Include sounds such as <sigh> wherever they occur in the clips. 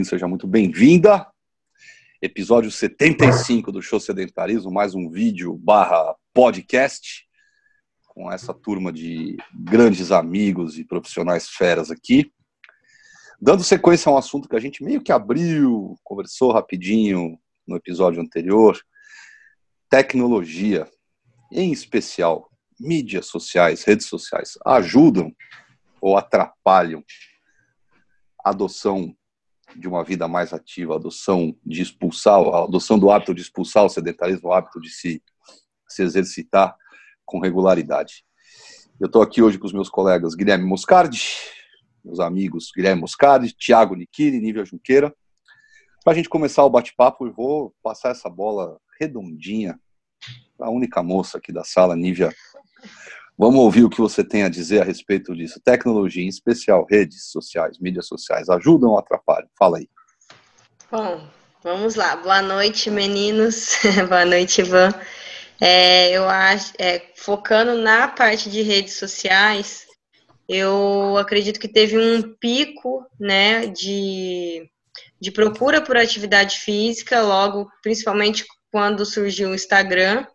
bem-vindo, seja muito bem-vinda. Episódio 75 do Show Sedentarismo, mais um vídeo barra podcast com essa turma de grandes amigos e profissionais feras aqui. Dando sequência a um assunto que a gente meio que abriu, conversou rapidinho no episódio anterior, tecnologia, em especial mídias sociais, redes sociais, ajudam ou atrapalham a adoção de uma vida mais ativa, adoção de expulsar, adoção do hábito de expulsar o sedentarismo, o hábito de se, se exercitar com regularidade. Eu estou aqui hoje com os meus colegas Guilherme Moscardi, meus amigos Guilherme Moscardi, Thiago Nichini, Nívia Junqueira. Para a gente começar o bate-papo, eu vou passar essa bola redondinha a única moça aqui da sala, Nívia Vamos ouvir o que você tem a dizer a respeito disso. Tecnologia, em especial redes sociais, mídias sociais, ajudam ou atrapalham? Fala aí. Bom, vamos lá. Boa noite, meninos. <laughs> Boa noite, Ivan. É, eu acho, é, focando na parte de redes sociais, eu acredito que teve um pico, né, de, de procura por atividade física, logo, principalmente quando surgiu o Instagram,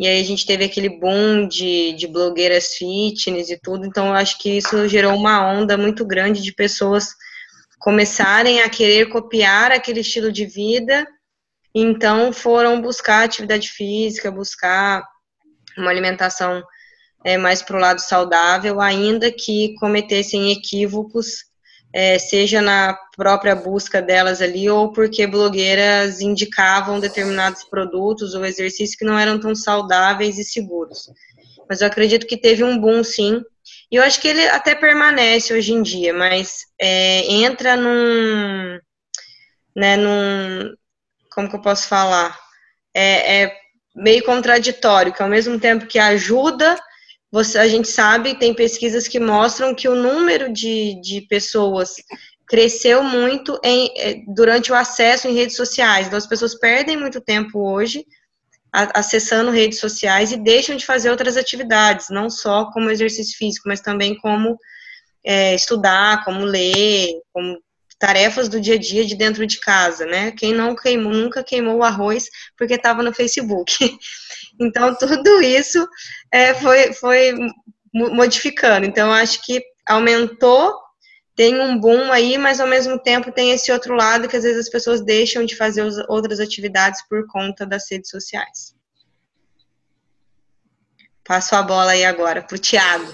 e aí a gente teve aquele boom de, de blogueiras fitness e tudo, então eu acho que isso gerou uma onda muito grande de pessoas começarem a querer copiar aquele estilo de vida, então foram buscar atividade física, buscar uma alimentação é, mais para o lado saudável, ainda que cometessem equívocos é, seja na própria busca delas ali ou porque blogueiras indicavam determinados produtos ou exercícios que não eram tão saudáveis e seguros. Mas eu acredito que teve um boom, sim. E eu acho que ele até permanece hoje em dia, mas é, entra num, né, num, como que eu posso falar? É, é meio contraditório, que ao mesmo tempo que ajuda, você, a gente sabe, tem pesquisas que mostram que o número de, de pessoas cresceu muito em, é, durante o acesso em redes sociais. Então, as pessoas perdem muito tempo hoje acessando redes sociais e deixam de fazer outras atividades, não só como exercício físico, mas também como é, estudar, como ler, como tarefas do dia a dia de dentro de casa, né? Quem não queimou, nunca queimou o arroz porque estava no Facebook. <laughs> Então, tudo isso é, foi, foi modificando. Então, acho que aumentou, tem um boom aí, mas ao mesmo tempo tem esse outro lado que às vezes as pessoas deixam de fazer outras atividades por conta das redes sociais. Passo a bola aí agora para o Tiago.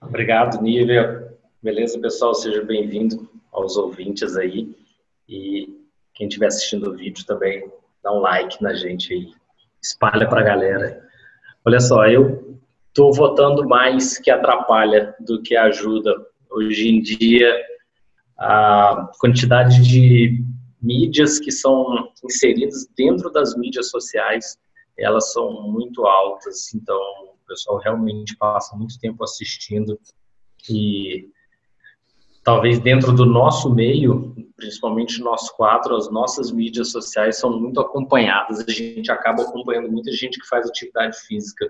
Obrigado, Nívia. Beleza, pessoal? Seja bem-vindo aos ouvintes aí. E quem estiver assistindo o vídeo também, dá um like na gente aí espalha para a galera. Olha só, eu estou votando mais que atrapalha do que ajuda. Hoje em dia, a quantidade de mídias que são inseridas dentro das mídias sociais, elas são muito altas, então o pessoal realmente passa muito tempo assistindo e talvez dentro do nosso meio, principalmente nós quatro, as nossas mídias sociais são muito acompanhadas. A gente acaba acompanhando muita gente que faz atividade física,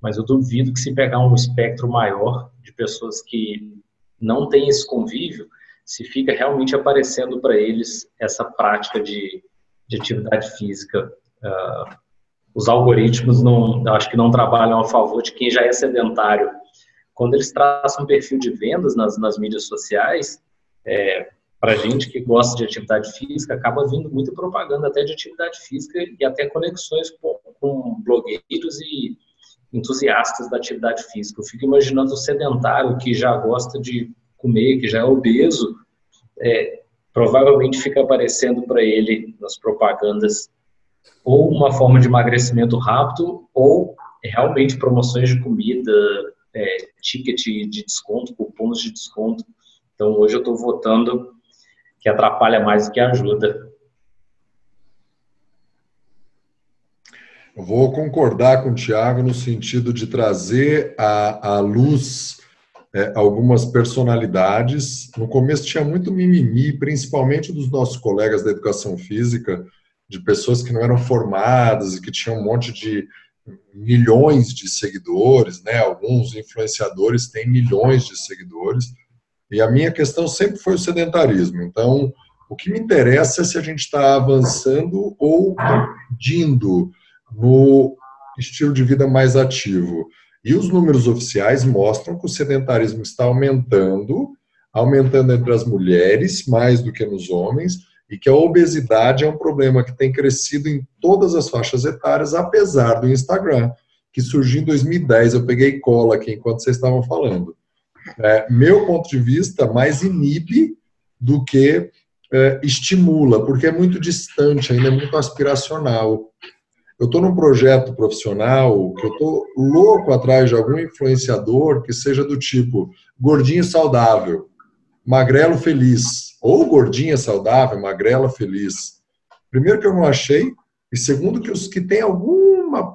mas eu duvido que se pegar um espectro maior de pessoas que não têm esse convívio, se fica realmente aparecendo para eles essa prática de, de atividade física. Uh, os algoritmos não, acho que não trabalham a favor de quem já é sedentário quando eles traçam um perfil de vendas nas, nas mídias sociais, é, para gente que gosta de atividade física, acaba vindo muita propaganda até de atividade física e até conexões com, com blogueiros e entusiastas da atividade física. Eu fico imaginando o sedentário que já gosta de comer, que já é obeso, é, provavelmente fica aparecendo para ele nas propagandas ou uma forma de emagrecimento rápido ou realmente promoções de comida, é, ticket de desconto, cupons de desconto. Então, hoje eu estou votando que atrapalha mais do que ajuda. Eu vou concordar com o Tiago no sentido de trazer à, à luz é, algumas personalidades. No começo tinha muito mimimi, principalmente dos nossos colegas da educação física, de pessoas que não eram formadas e que tinham um monte de milhões de seguidores, né? Alguns influenciadores têm milhões de seguidores E a minha questão sempre foi o sedentarismo. Então, o que me interessa é se a gente está avançando ou pedindo no estilo de vida mais ativo. E os números oficiais mostram que o sedentarismo está aumentando, aumentando entre as mulheres mais do que nos homens, e que a obesidade é um problema que tem crescido em todas as faixas etárias, apesar do Instagram, que surgiu em 2010. Eu peguei cola aqui enquanto vocês estavam falando. É, meu ponto de vista, mais inibe do que é, estimula, porque é muito distante, ainda é muito aspiracional. Eu estou num projeto profissional que eu estou louco atrás de algum influenciador que seja do tipo gordinho saudável, magrelo feliz, ou gordinha saudável, magrela feliz. Primeiro que eu não achei, e segundo que os que têm alguma,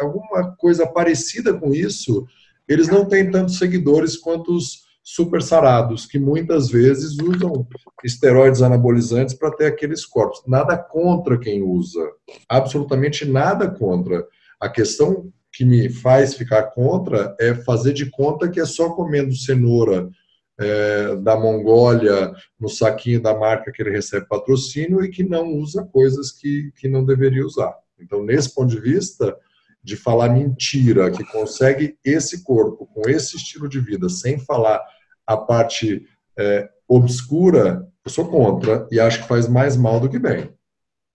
alguma coisa parecida com isso, eles não têm tantos seguidores quanto os super sarados, que muitas vezes usam esteroides anabolizantes para ter aqueles corpos. Nada contra quem usa, absolutamente nada contra. A questão que me faz ficar contra é fazer de conta que é só comendo cenoura é, da Mongólia no saquinho da marca que ele recebe patrocínio e que não usa coisas que, que não deveria usar. Então, nesse ponto de vista, de falar mentira, que consegue esse corpo com esse estilo de vida, sem falar a parte é, obscura, eu sou contra e acho que faz mais mal do que bem.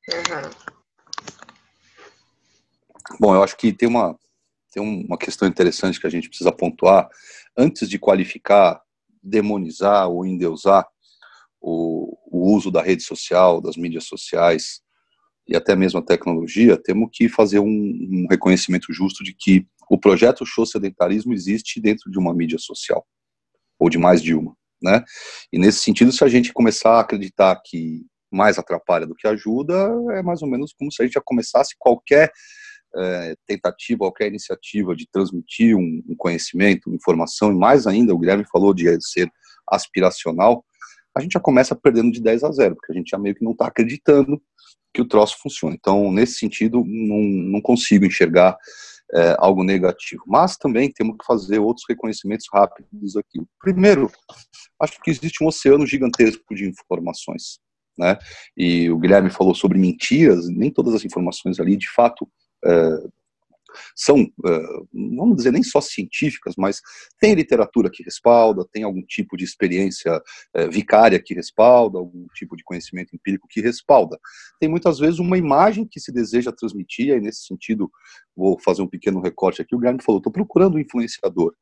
Uhum. Bom, eu acho que tem uma, tem uma questão interessante que a gente precisa pontuar. Antes de qualificar, demonizar ou endeusar o, o uso da rede social, das mídias sociais e até mesmo a tecnologia, temos que fazer um, um reconhecimento justo de que o projeto Show Sedentarismo existe dentro de uma mídia social ou de mais de uma, né? E nesse sentido, se a gente começar a acreditar que mais atrapalha do que ajuda, é mais ou menos como se a gente já começasse qualquer é, tentativa, qualquer iniciativa de transmitir um, um, conhecimento, informação, e mais ainda, o Guilherme falou de ser aspiracional, a gente já começa perdendo de 10 a 0, porque a gente já meio que não está acreditando que o troço funciona. Então, nesse sentido, não, não consigo enxergar é, algo negativo. Mas também temos que fazer outros reconhecimentos rápidos aqui. Primeiro, acho que existe um oceano gigantesco de informações. Né? E o Guilherme falou sobre mentiras, nem todas as informações ali, de fato, são, uh, vamos dizer, nem só científicas, mas tem literatura que respalda, tem algum tipo de experiência uh, vicária que respalda, algum tipo de conhecimento empírico que respalda. Tem muitas vezes uma imagem que se deseja transmitir, e nesse sentido, vou fazer um pequeno recorte aqui. O Guilherme falou: estou procurando um influenciador.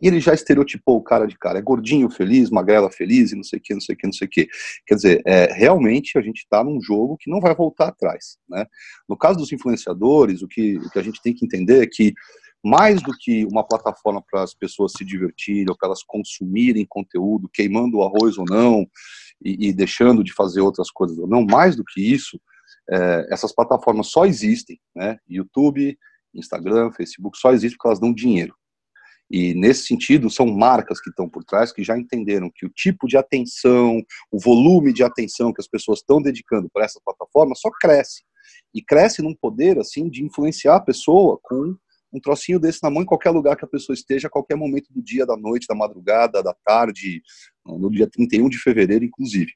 E ele já estereotipou o cara de cara, é gordinho feliz, magrela feliz, e não sei o que, não sei o que, não sei o que. Quer dizer, é, realmente a gente está num jogo que não vai voltar atrás. Né? No caso dos influenciadores, o que, o que a gente tem que entender é que mais do que uma plataforma para as pessoas se divertirem ou para elas consumirem conteúdo, queimando o arroz ou não, e, e, deixando de fazer outras coisas ou não, mais do que isso, é, essas plataformas só existem, né? YouTube, Instagram, Facebook, só existem porque elas dão dinheiro. E nesse sentido, são marcas que estão por trás que já entenderam que o tipo de atenção, o volume de atenção que as pessoas estão dedicando para essa plataforma só cresce. E cresce num poder assim de influenciar a pessoa com um trocinho desse na mão em qualquer lugar que a pessoa esteja, a qualquer momento do dia, da noite, da madrugada, da tarde, no dia 31 de fevereiro, inclusive.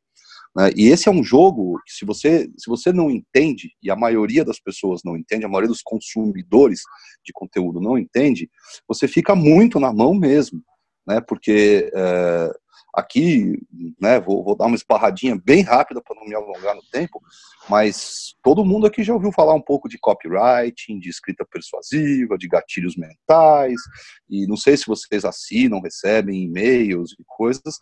Né? E esse é um jogo que, se você, se você não entende, e a maioria das pessoas não entende, a maioria dos consumidores de conteúdo não entende, você fica muito na mão mesmo. Né? Porque é, aqui, né, vou, vou, dar uma esbarradinha bem rápida para não me alongar no tempo, mas todo mundo aqui já ouviu falar um pouco de copywriting, de escrita persuasiva, de gatilhos mentais, e não sei se vocês assinam, recebem e-mails e coisas,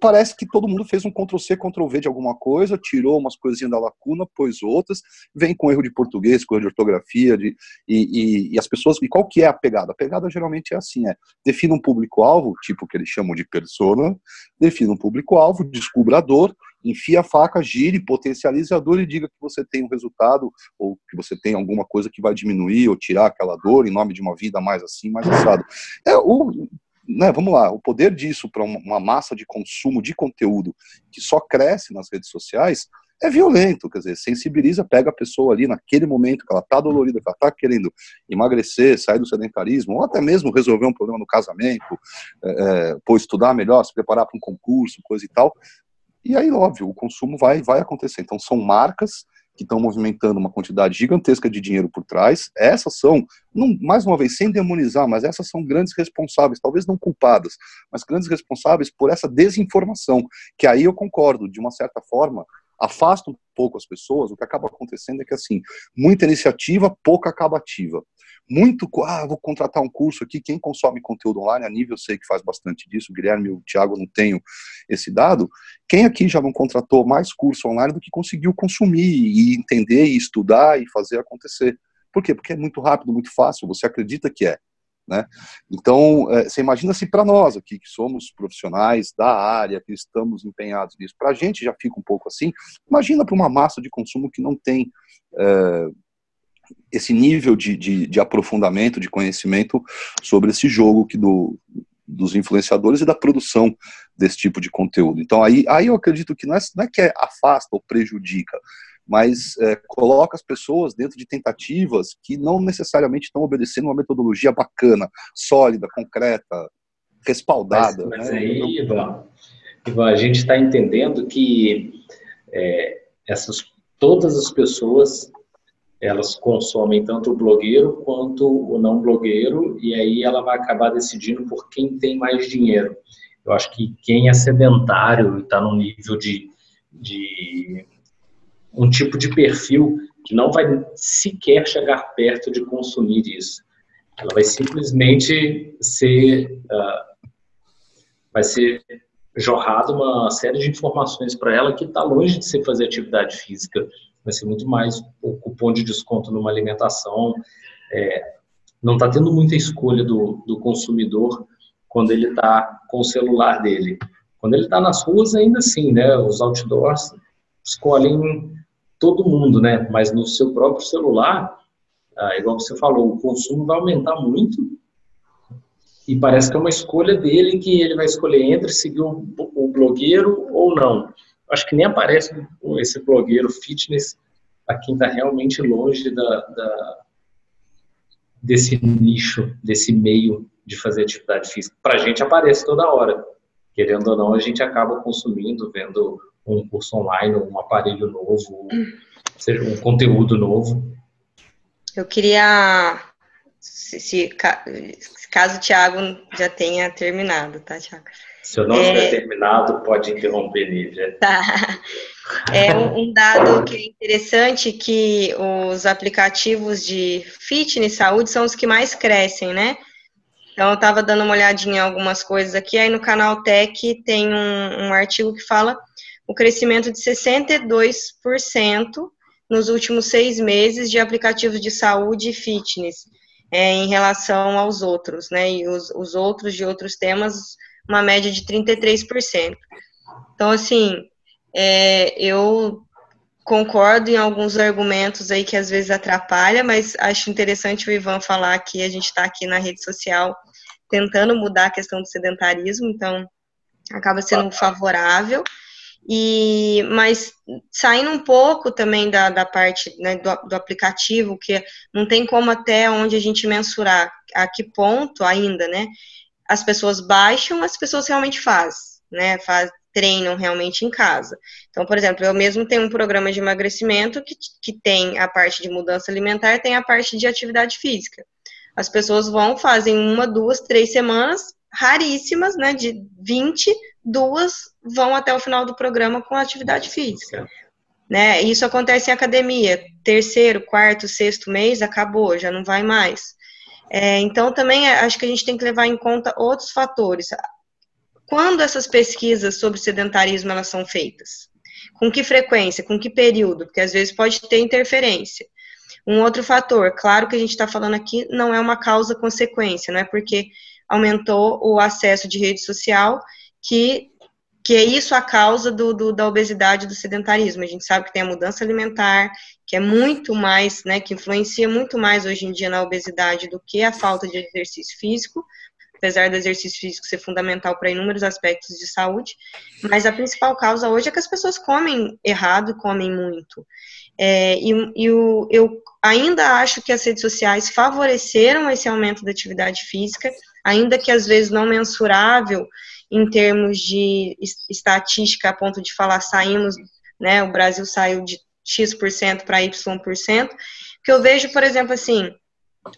parece que todo mundo fez um Ctrl-C, Ctrl-V de alguma coisa, tirou umas coisinhas da lacuna, pôs outras, vem com erro de português, com erro de ortografia, de, e, e, e, as pessoas, e qual que é a pegada? A pegada geralmente é assim, é, defina um público-alvo, tipo que eles chamam de persona, defina um público-alvo, descubra a dor, enfia a faca, gire, potencialize a dor e diga que você tem um resultado, ou que você tem alguma coisa que vai diminuir ou tirar aquela dor em nome de uma vida mais assim, mais assado. É, o, né, vamos lá, o poder disso para uma massa de consumo de conteúdo que só cresce nas redes sociais é violento, quer dizer, sensibiliza, pega a pessoa ali naquele momento que ela está dolorida, que ela está querendo emagrecer, sair do sedentarismo, ou até mesmo resolver um problema no casamento, é, é pô, estudar melhor, se preparar para um concurso, coisa e tal. E aí, óbvio, o consumo vai, vai acontecer. Então, são marcas que estão movimentando uma quantidade gigantesca de dinheiro por trás. Essas são, não, mais uma vez, sem demonizar, mas essas são grandes responsáveis, talvez não culpadas, mas grandes responsáveis por essa desinformação, que aí eu concordo, de uma certa forma, afasta um pouco as pessoas, o que acaba acontecendo é que, assim, muita iniciativa, pouca acabativa. Muito, ah, vou contratar um curso aqui, quem consome conteúdo online, a nível eu sei que faz bastante disso, o Guilherme e o Thiago não tenho esse dado, quem aqui já não contratou mais curso online do que conseguiu consumir e entender e estudar e fazer acontecer? Por quê? Porque é muito rápido, muito fácil, você acredita que é. Né? Então, é, você imagina se para nós aqui, que somos profissionais da área, que estamos empenhados nisso, para a gente já fica um pouco assim, imagina para uma massa de consumo que não tem é, esse nível de, de, de, aprofundamento, de conhecimento sobre esse jogo que do, dos influenciadores e da produção desse tipo de conteúdo. Então, aí, aí eu acredito que não é, não é que é afasta ou prejudica, mas é, coloca as pessoas dentro de tentativas que não necessariamente estão obedecendo uma metodologia bacana, sólida, concreta, respaldada. Mas, mas né? aí, Ivan, Ivan, a gente está entendendo que é, essas todas as pessoas elas consomem tanto o blogueiro quanto o não blogueiro e aí ela vai acabar decidindo por quem tem mais dinheiro. Eu acho que quem é sedentário e está num nível de, de um tipo de perfil que não vai sequer chegar perto de consumir isso. Ela vai simplesmente ser, uh, vai ser jorrado uma série de informações para ela que está longe de ser fazer atividade física. Vai ser muito mais o cupom de desconto numa alimentação. É, não está tendo muita escolha do, do consumidor quando ele está com o celular dele. Quando ele está nas ruas, ainda assim, né? Os outdoors escolhem todo mundo, né? Mas no seu próprio celular, ah, igual você falou, o consumo vai aumentar muito e parece que é uma escolha dele que ele vai escolher entre seguir o, o blogueiro ou não. Acho que nem aparece esse blogueiro fitness a quem está realmente longe da, da, desse nicho, desse meio de fazer atividade física. Para a gente aparece toda hora. Querendo ou não, a gente acaba consumindo, vendo um curso online, um aparelho novo, seja um conteúdo novo. Eu queria, se, se, caso o Thiago já tenha terminado, tá, Thiago? Se eu não é... tiver terminado, pode interromper, Nívia. Tá. <laughs> É um, dado que é interessante que os aplicativos de fitness e saúde são os que mais crescem, né? Então, eu estava dando uma olhadinha em algumas coisas aqui, aí no canal Tech tem um, um artigo que fala o crescimento de 62% nos últimos seis meses de aplicativos de saúde e fitness é, em relação aos outros, né? E os, os outros de outros temas, uma média de 33%. Então, assim, é, eu concordo em alguns argumentos aí que às vezes atrapalha, mas acho interessante o Ivan falar que a gente está aqui na rede social tentando mudar a questão do sedentarismo, então acaba sendo favorável. E, mas saindo um pouco também da, da parte né, do, do, aplicativo, que não tem como até onde a gente mensurar a que ponto ainda, né? As pessoas baixam, as pessoas realmente fazem, né? Faz, treinam realmente em casa. Então, por exemplo, eu mesmo tenho um programa de emagrecimento que, que tem a parte de mudança alimentar, tem a parte de atividade física. As pessoas vão, fazem uma, duas, três semanas, raríssimas, né? De 20 duas vão até o final do programa com atividade física. Né? Isso acontece em academia. Terceiro, quarto, sexto mês, acabou, já não vai mais. É, então, também é, acho que a gente tem que levar em conta outros fatores. Quando essas pesquisas sobre sedentarismo elas são feitas? Com que frequência? Com que período? Porque às vezes pode ter interferência. Um outro fator, claro que a gente está falando aqui, não é uma causa-consequência, não é porque aumentou o acesso de rede social que, que é isso a causa do, do, da obesidade do sedentarismo. A gente sabe que tem a mudança alimentar, que é muito mais, né, que influencia muito mais hoje em dia na obesidade do que a falta de exercício físico. apesar do exercício físico ser fundamental para inúmeros aspectos de saúde, mas a principal causa hoje é que as pessoas comem errado, comem muito. É, e, e o, eu ainda acho que as redes sociais favoreceram esse aumento da atividade física, ainda que às vezes não mensurável em termos de estatística, a ponto de falar saímos, né, o Brasil saiu de X% para Y%, que eu vejo, por exemplo, assim,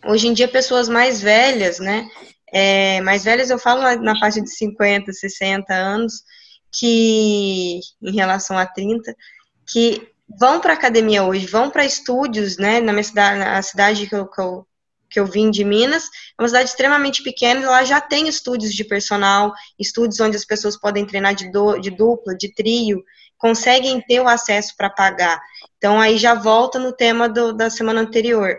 hoje em dia pessoas mais velhas, né, é, mais velhas eu falo na, faixa de 50, 60 anos, que, em relação a 30, que vão para academia hoje, vão para estúdios, né, na minha cidade, na cidade que eu, que eu, que eu vim de Minas, é uma cidade extremamente pequena, e lá já tem estúdios de personal, estúdios onde as pessoas podem treinar de, do, de dupla, de trio, conseguem ter o acesso para pagar. Então, aí já volta no tema do, da semana anterior,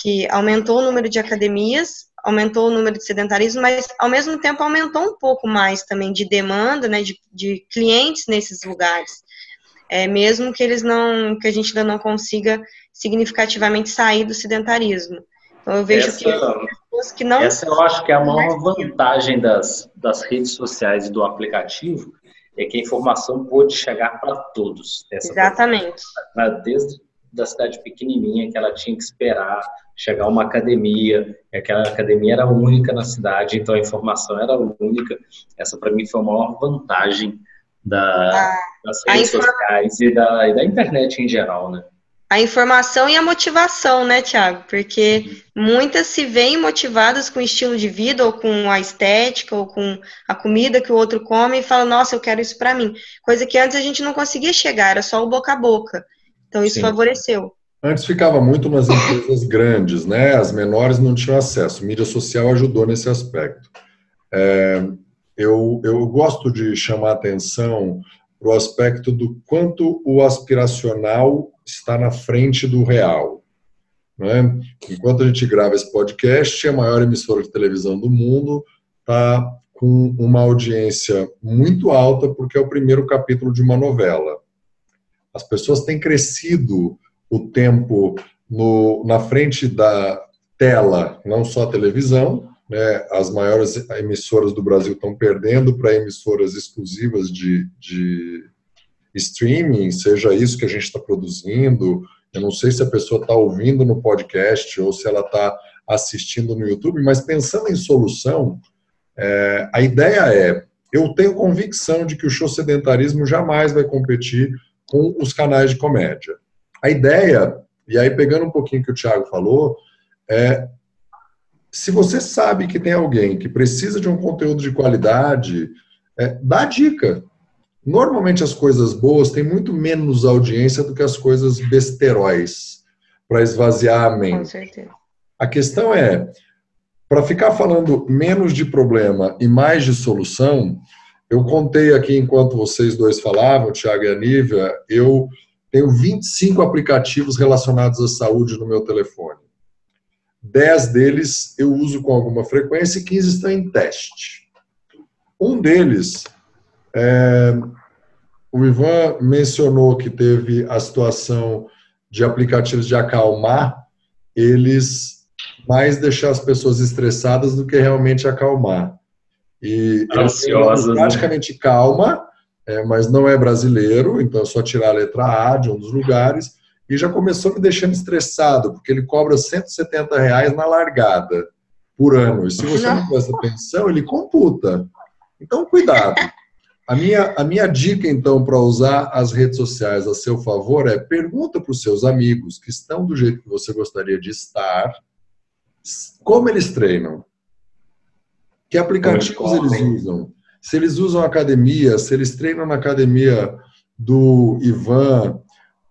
que aumentou o número de academias, aumentou o número de sedentarismo, mas ao mesmo tempo aumentou um pouco mais também de demanda, né, de, de clientes nesses lugares é, mesmo que eles não, que a gente ainda não consiga significativamente sair do sedentarismo. Então eu vejo essa, que pessoas que não. Essa eu acho que é a maior vantagem das, das redes sociais e do aplicativo é que a informação pode chegar para todos. Exatamente. desde da cidade pequenininha que ela tinha que esperar chegar uma academia, e aquela academia era única na cidade, então a informação era única. Essa para mim foi a maior vantagem da, ah, das redes sociais e da, e da internet em geral, né? A informação e a motivação, né, Tiago? Porque muitas se veem motivadas com o estilo de vida, ou com a estética, ou com a comida que o outro come, e falam, nossa, eu quero isso para mim. Coisa que antes a gente não conseguia chegar, era só o boca a boca. Então isso Sim. favoreceu. Antes ficava muito nas empresas grandes, né? As menores não tinham acesso. mídia social ajudou nesse aspecto. É, eu, eu gosto de chamar atenção para o aspecto do quanto o aspiracional está na frente do real. Né? Enquanto a gente grava esse podcast, a maior emissora de televisão do mundo está com uma audiência muito alta, porque é o primeiro capítulo de uma novela. As pessoas têm crescido o tempo no, na frente da tela, não só a televisão, né, as maiores emissoras do Brasil estão perdendo para emissoras exclusivas de, de streaming, seja isso que a gente está produzindo. Eu não sei se a pessoa está ouvindo no podcast ou se ela está assistindo no YouTube, mas pensando em solução, é, a ideia é: eu tenho convicção de que o show sedentarismo jamais vai competir com os canais de comédia. A ideia, e aí pegando um pouquinho que o Thiago falou, é se você sabe que tem alguém que precisa de um conteúdo de qualidade, é, dá dica. Normalmente as coisas boas têm muito menos audiência do que as coisas besteróis para esvaziar a mente. Com certeza. A questão é, para ficar falando menos de problema e mais de solução, eu contei aqui enquanto vocês dois falavam, Tiago e a Nívia, eu tenho 25 aplicativos relacionados à saúde no meu telefone. 10 deles eu uso com alguma frequência e 15 estão em teste. Um deles, é, o Ivan mencionou que teve a situação de aplicativos de acalmar, eles mais deixar as pessoas estressadas do que realmente acalmar. E Ansiosas, né? praticamente né? calma, é, mas não é brasileiro, então é só tirar a letra A de um dos lugares e já começou me deixando estressado, porque ele cobra 170 reais na largada por ano. E se você não presta atenção, ele computa. Então, cuidado. A minha, a minha dica, então, para usar as redes sociais a seu favor é pergunta para os seus amigos que estão do jeito que você gostaria de estar, como eles treinam, que aplicativos eles usam, se eles usam academia, se eles treinam na academia do Ivan,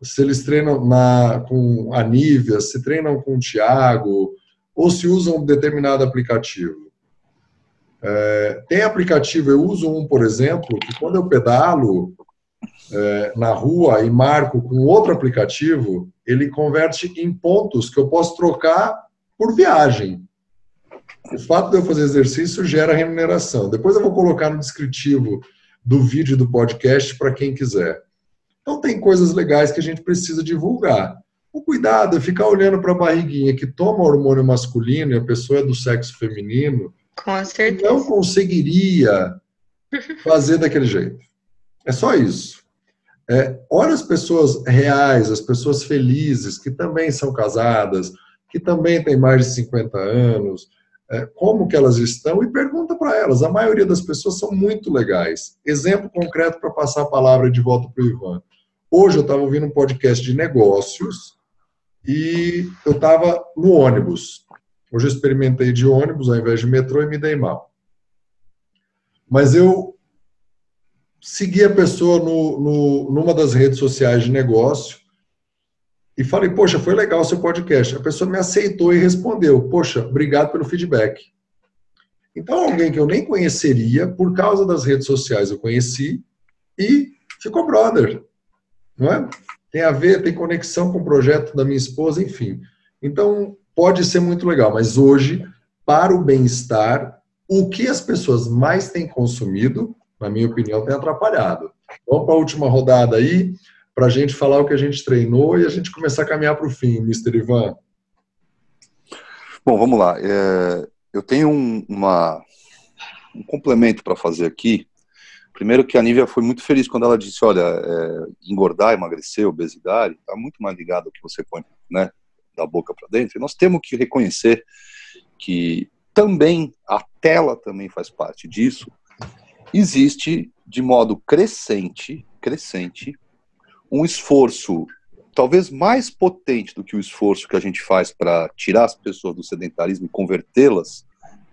se eles treinam na, com a Nívia, se treinam com o Tiago, ou se usam um determinado aplicativo. É, tem aplicativo, eu uso um, por exemplo, que quando eu pedalo é, na rua e marco com outro aplicativo, ele converte em pontos que eu posso trocar por viagem. O fato de eu fazer exercício gera remuneração. Depois eu vou colocar no descritivo do vídeo do podcast para quem quiser. Então, tem coisas legais que a gente precisa divulgar. O cuidado é ficar olhando para a barriguinha que toma hormônio masculino e a pessoa é do sexo feminino Com certeza. Não conseguiria <laughs> fazer daquele jeito. É só isso. É, olha as pessoas reais, as pessoas felizes, que também são casadas, que também têm mais de 50 anos, é, como que elas estão e pergunta para elas. A maioria das pessoas são muito legais. Exemplo concreto para passar a palavra de volta para o Ivan. Hoje eu estava ouvindo um podcast de negócios e eu estava no ônibus. Hoje eu experimentei de ônibus ao invés de metrô e me dei mal. Mas eu segui a pessoa no, no, numa das redes sociais de negócio e falei, poxa, foi legal o seu podcast. A pessoa me aceitou e respondeu, poxa, obrigado pelo feedback. Então, alguém que eu nem conheceria, por causa das redes sociais eu conheci e ficou brother, não é? Tem a ver, tem conexão com o projeto da minha esposa, enfim. Então, pode ser muito legal, mas hoje, para o bem-estar, o que as pessoas mais têm consumido, na minha opinião, tem atrapalhado. Vamos para a última rodada aí para a gente falar o que a gente treinou e a gente começar a caminhar para o fim, Mr. Ivan. Bom, vamos lá. É, eu tenho um, uma, um complemento para fazer aqui. Primeiro que a Nívia foi muito feliz quando ela disse, olha, é, engordar, emagrecer, obesidade, está muito mais ligado ao que você põe né, da boca para dentro. E nós temos que reconhecer que também a tela também faz parte disso. Existe de modo crescente, crescente, um esforço talvez mais potente do que o esforço que a gente faz para tirar as pessoas do sedentarismo e convertê-las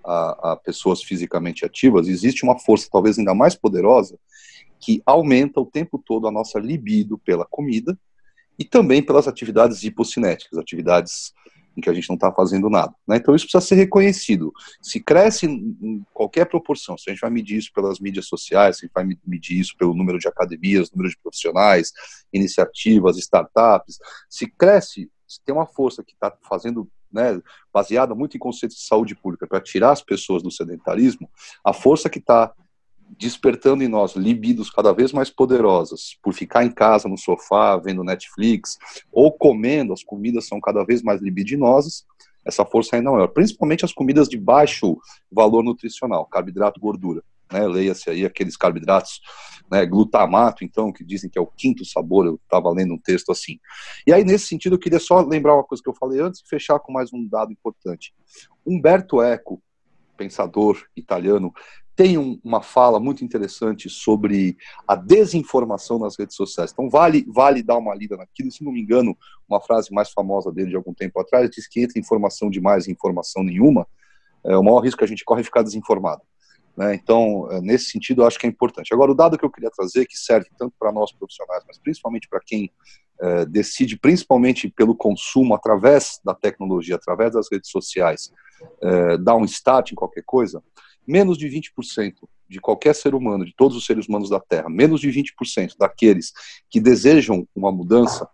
a, a, pessoas fisicamente ativas, existe uma força talvez ainda mais poderosa que aumenta o tempo todo a nossa libido pela comida e também pelas atividades hipocinéticas, atividades em que a gente não está fazendo nada. Né? Então isso precisa ser reconhecido. Se cresce em qualquer proporção, se a gente vai medir isso pelas mídias sociais, se a gente vai medir isso pelo número de academias, número de profissionais, iniciativas, startups, se cresce, se tem uma força que está fazendo, né, baseada muito em conceitos de saúde pública, para tirar as pessoas do sedentarismo, a força que está despertando em nós libidos cada vez mais poderosas por ficar em casa no sofá vendo Netflix ou comendo, as comidas são cada vez mais libidinosas, essa força ainda é maior. Principalmente as comidas de baixo valor nutricional, carboidrato, gordura. Né? Leia-se aí aqueles carboidratos, né, glutamato, então, que dizem que é o quinto sabor, eu estava lendo um texto assim. E aí, nesse sentido, eu queria só lembrar uma coisa que eu falei antes e fechar com mais um dado importante. Humberto Eco, pensador italiano, tem um, uma fala muito interessante sobre a desinformação nas redes sociais. Então, vale, vale dar uma lida naquilo. Se não me engano, uma frase mais famosa dele de algum tempo atrás diz que entre informação demais e informação nenhuma, é, o maior risco que a gente corre é ficar desinformado. Né? Então, é, nesse sentido, eu acho que é importante. Agora, o dado que eu queria trazer, que serve tanto para nós profissionais, mas principalmente para quem é, decide, principalmente pelo consumo através da tecnologia, através das redes sociais, é, dar um start em qualquer coisa, menos de 20% de qualquer ser humano, de todos os seres humanos da Terra, menos de 20% daqueles que desejam uma mudança,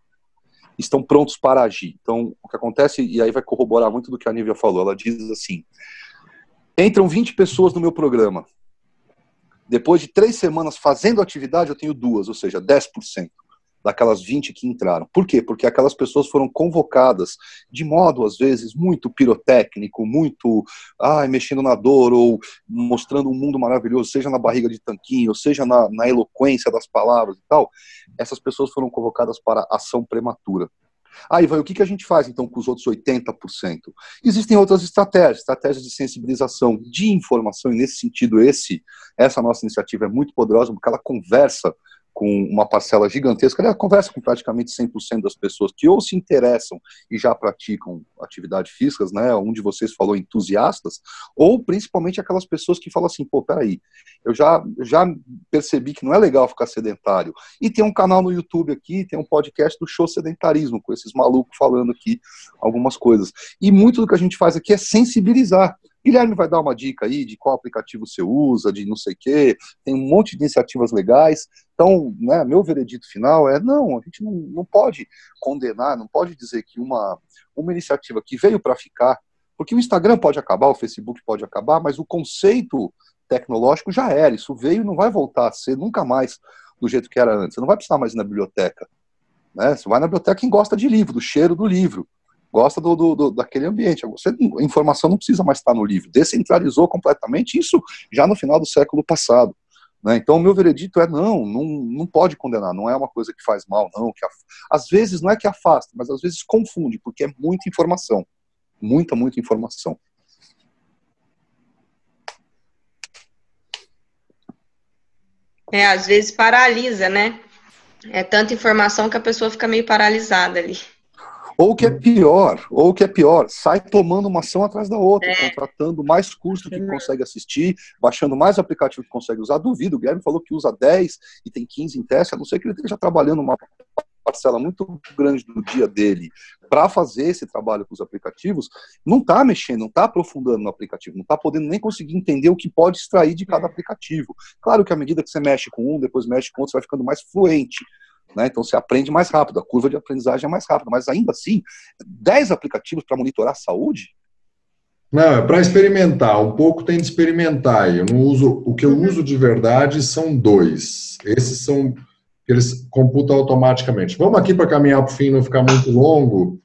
estão prontos para agir. Então, o que acontece, e aí vai corroborar muito do que a Nívia falou, ela diz assim, entram 20 pessoas no meu programa, depois de três semanas fazendo atividade, eu tenho duas, ou seja, 10% daquelas 20 que entraram. Por quê? Porque aquelas pessoas foram convocadas de modo, às vezes, muito pirotécnico, muito ai, mexendo na dor, ou mostrando um mundo maravilhoso, seja na barriga de tanquinho, seja na, na eloquência das palavras e tal. Essas pessoas foram convocadas para ação prematura. Aí vai, o que, que a gente faz então com os outros 80%? Existem outras estratégias, estratégias de sensibilização, de informação, e nesse sentido, esse, essa nossa iniciativa é muito poderosa, porque ela conversa com uma parcela gigantesca, ela conversa com praticamente 100% das pessoas que ou se interessam e já praticam atividade físicas, né, um de vocês falou entusiastas, ou principalmente aquelas pessoas que falam assim, pô, peraí, eu já, já percebi que não é legal ficar sedentário, e tem um canal no YouTube aqui, tem um podcast do Show Sedentarismo, com esses malucos falando aqui algumas coisas, e muito do que a gente faz aqui é sensibilizar, Guilherme vai dar uma dica aí de qual aplicativo você usa, de não sei o quê, tem um monte de iniciativas legais. Então, né, meu veredito final é: não, a gente não, não pode condenar, não pode dizer que uma, uma iniciativa que veio para ficar, porque o Instagram pode acabar, o Facebook pode acabar, mas o conceito tecnológico já era, isso veio e não vai voltar a ser nunca mais do jeito que era antes. Você não vai precisar mais ir na biblioteca. Né? Você vai na biblioteca quem gosta de livro, do cheiro do livro. Gosta do, do, do, daquele ambiente. Você, a informação não precisa mais estar no livro. Descentralizou completamente isso já no final do século passado. Né? Então, o meu veredito é não, não, não pode condenar, não é uma coisa que faz mal, não. Que af... Às vezes não é que afasta, mas às vezes confunde, porque é muita informação. Muita, muita informação. É, às vezes paralisa, né? É tanta informação que a pessoa fica meio paralisada ali. Ou o que é pior, ou o que é pior, sai tomando uma ação atrás da outra, é. contratando mais curso que uhum. consegue assistir, baixando mais aplicativo que consegue usar. Duvido, o Guilherme falou que usa 10 e tem 15 em teste, a não ser que ele esteja trabalhando uma parcela muito grande do dia dele para fazer esse trabalho com os aplicativos, não está mexendo, não está aprofundando no aplicativo, não está podendo nem conseguir entender o que pode extrair de cada aplicativo. Claro que à medida que você mexe com um, depois mexe com outro, você vai ficando mais fluente. Né? Então você aprende mais rápido, a curva de aprendizagem é mais rápida, mas ainda assim, 10 aplicativos para monitorar a saúde? Não, é para experimentar, um pouco tem de experimentar. Eu não uso, o que eu uso de verdade são dois. Esses são eles computam automaticamente. Vamos aqui para caminhar para o fim, não ficar muito longo.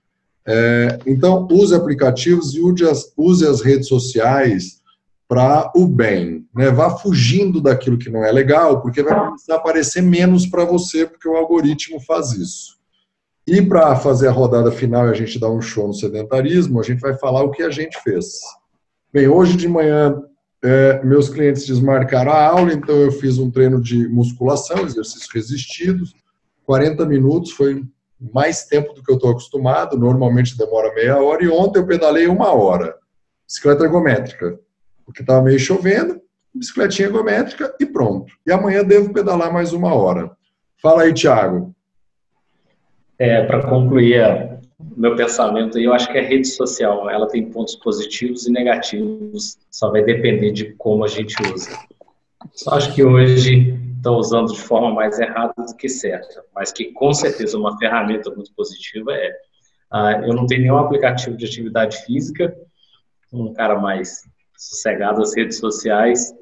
É, então, use aplicativos e use as, use as redes sociais para o bem. Né? Vá fugindo daquilo que não é legal, porque vai começar a aparecer menos para você, porque o algoritmo faz isso. E para fazer a rodada final e a gente dar um show no sedentarismo, a gente vai falar o que a gente fez. Bem, hoje de manhã, é, meus clientes desmarcaram a aula, então eu fiz um treino de musculação, exercícios resistidos, 40 minutos, foi mais tempo do que eu estou acostumado, normalmente demora meia hora, e ontem eu pedalei uma hora. Bicicleta ergométrica, porque estava meio chovendo, bicicletinha ergométrica e pronto. E amanhã devo pedalar mais uma hora. Fala aí, Thiago. É, Para concluir meu pensamento, eu acho que a rede social ela tem pontos positivos e negativos, só vai depender de como a gente usa. Só acho que hoje estão usando de forma mais errada do que certa, mas que com certeza uma ferramenta muito positiva é. Uh, eu não tenho nenhum aplicativo de atividade física, um cara mais sossegado às redes sociais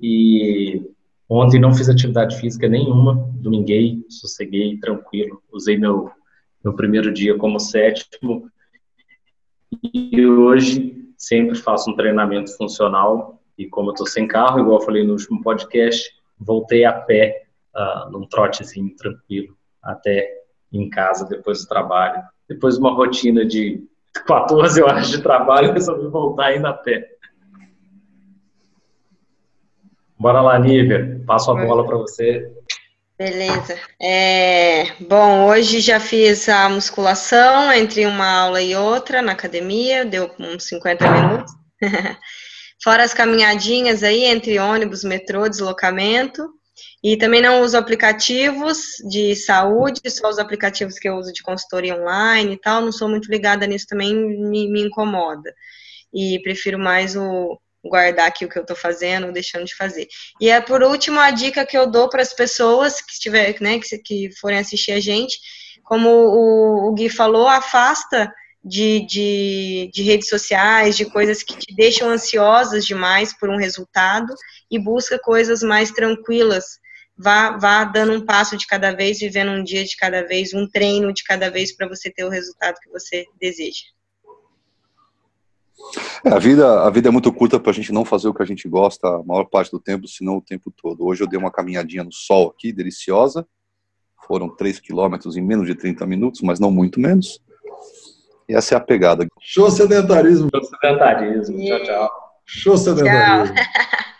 e ontem não fiz atividade física nenhuma, dominguei, sosseguei, tranquilo, usei meu, meu primeiro dia como sétimo e hoje sempre faço um treinamento funcional e como eu estou sem carro, igual eu falei no último podcast, voltei a pé uh, num trotezinho tranquilo até em casa depois do trabalho. Depois de uma rotina de 14 horas de trabalho, <laughs> resolvi voltar ainda a pé. Bora lá, Nívia. Passo a bola para você. Beleza. É, bom, hoje já fiz a musculação entre uma aula e outra na academia, deu uns 50 minutos. <laughs> Fora as caminhadinhas aí entre ônibus, metrô, deslocamento. E também não uso aplicativos de saúde, só os aplicativos que eu uso de consultoria online e tal. Não sou muito ligada nisso, também me, me incomoda. E prefiro mais o, guardar aqui o que eu estou fazendo deixando de fazer. E é por último a dica que eu dou para as pessoas que estiver, né, que, que forem assistir a gente, como o, o Gui falou, afasta de, de, de, redes sociais, de coisas que te deixam ansiosas demais por um resultado e busca coisas mais tranquilas. Vá, vá dando um passo de cada vez, vivendo um dia de cada vez, um treino de cada vez para você ter o resultado que você deseja. É, a, vida, a vida é muito curta para a gente não fazer o que a gente gosta a maior parte do tempo, senão o tempo todo. Hoje eu dei uma caminhadinha no sol aqui, deliciosa. Foram 3 quilômetros em menos de 30 minutos, mas não muito menos. E essa é a pegada. Show sedentarismo. Show sedentarismo. Tchau, tchau. Show sedentarismo. Tchau. <laughs>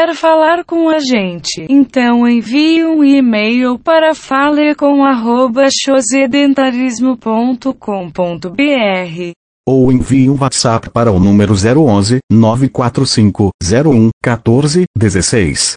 Quer falar com a gente? Então envie um e-mail para falecom@chosedentarismo.com.br ou envie um WhatsApp para o número 011 945 01 14 16.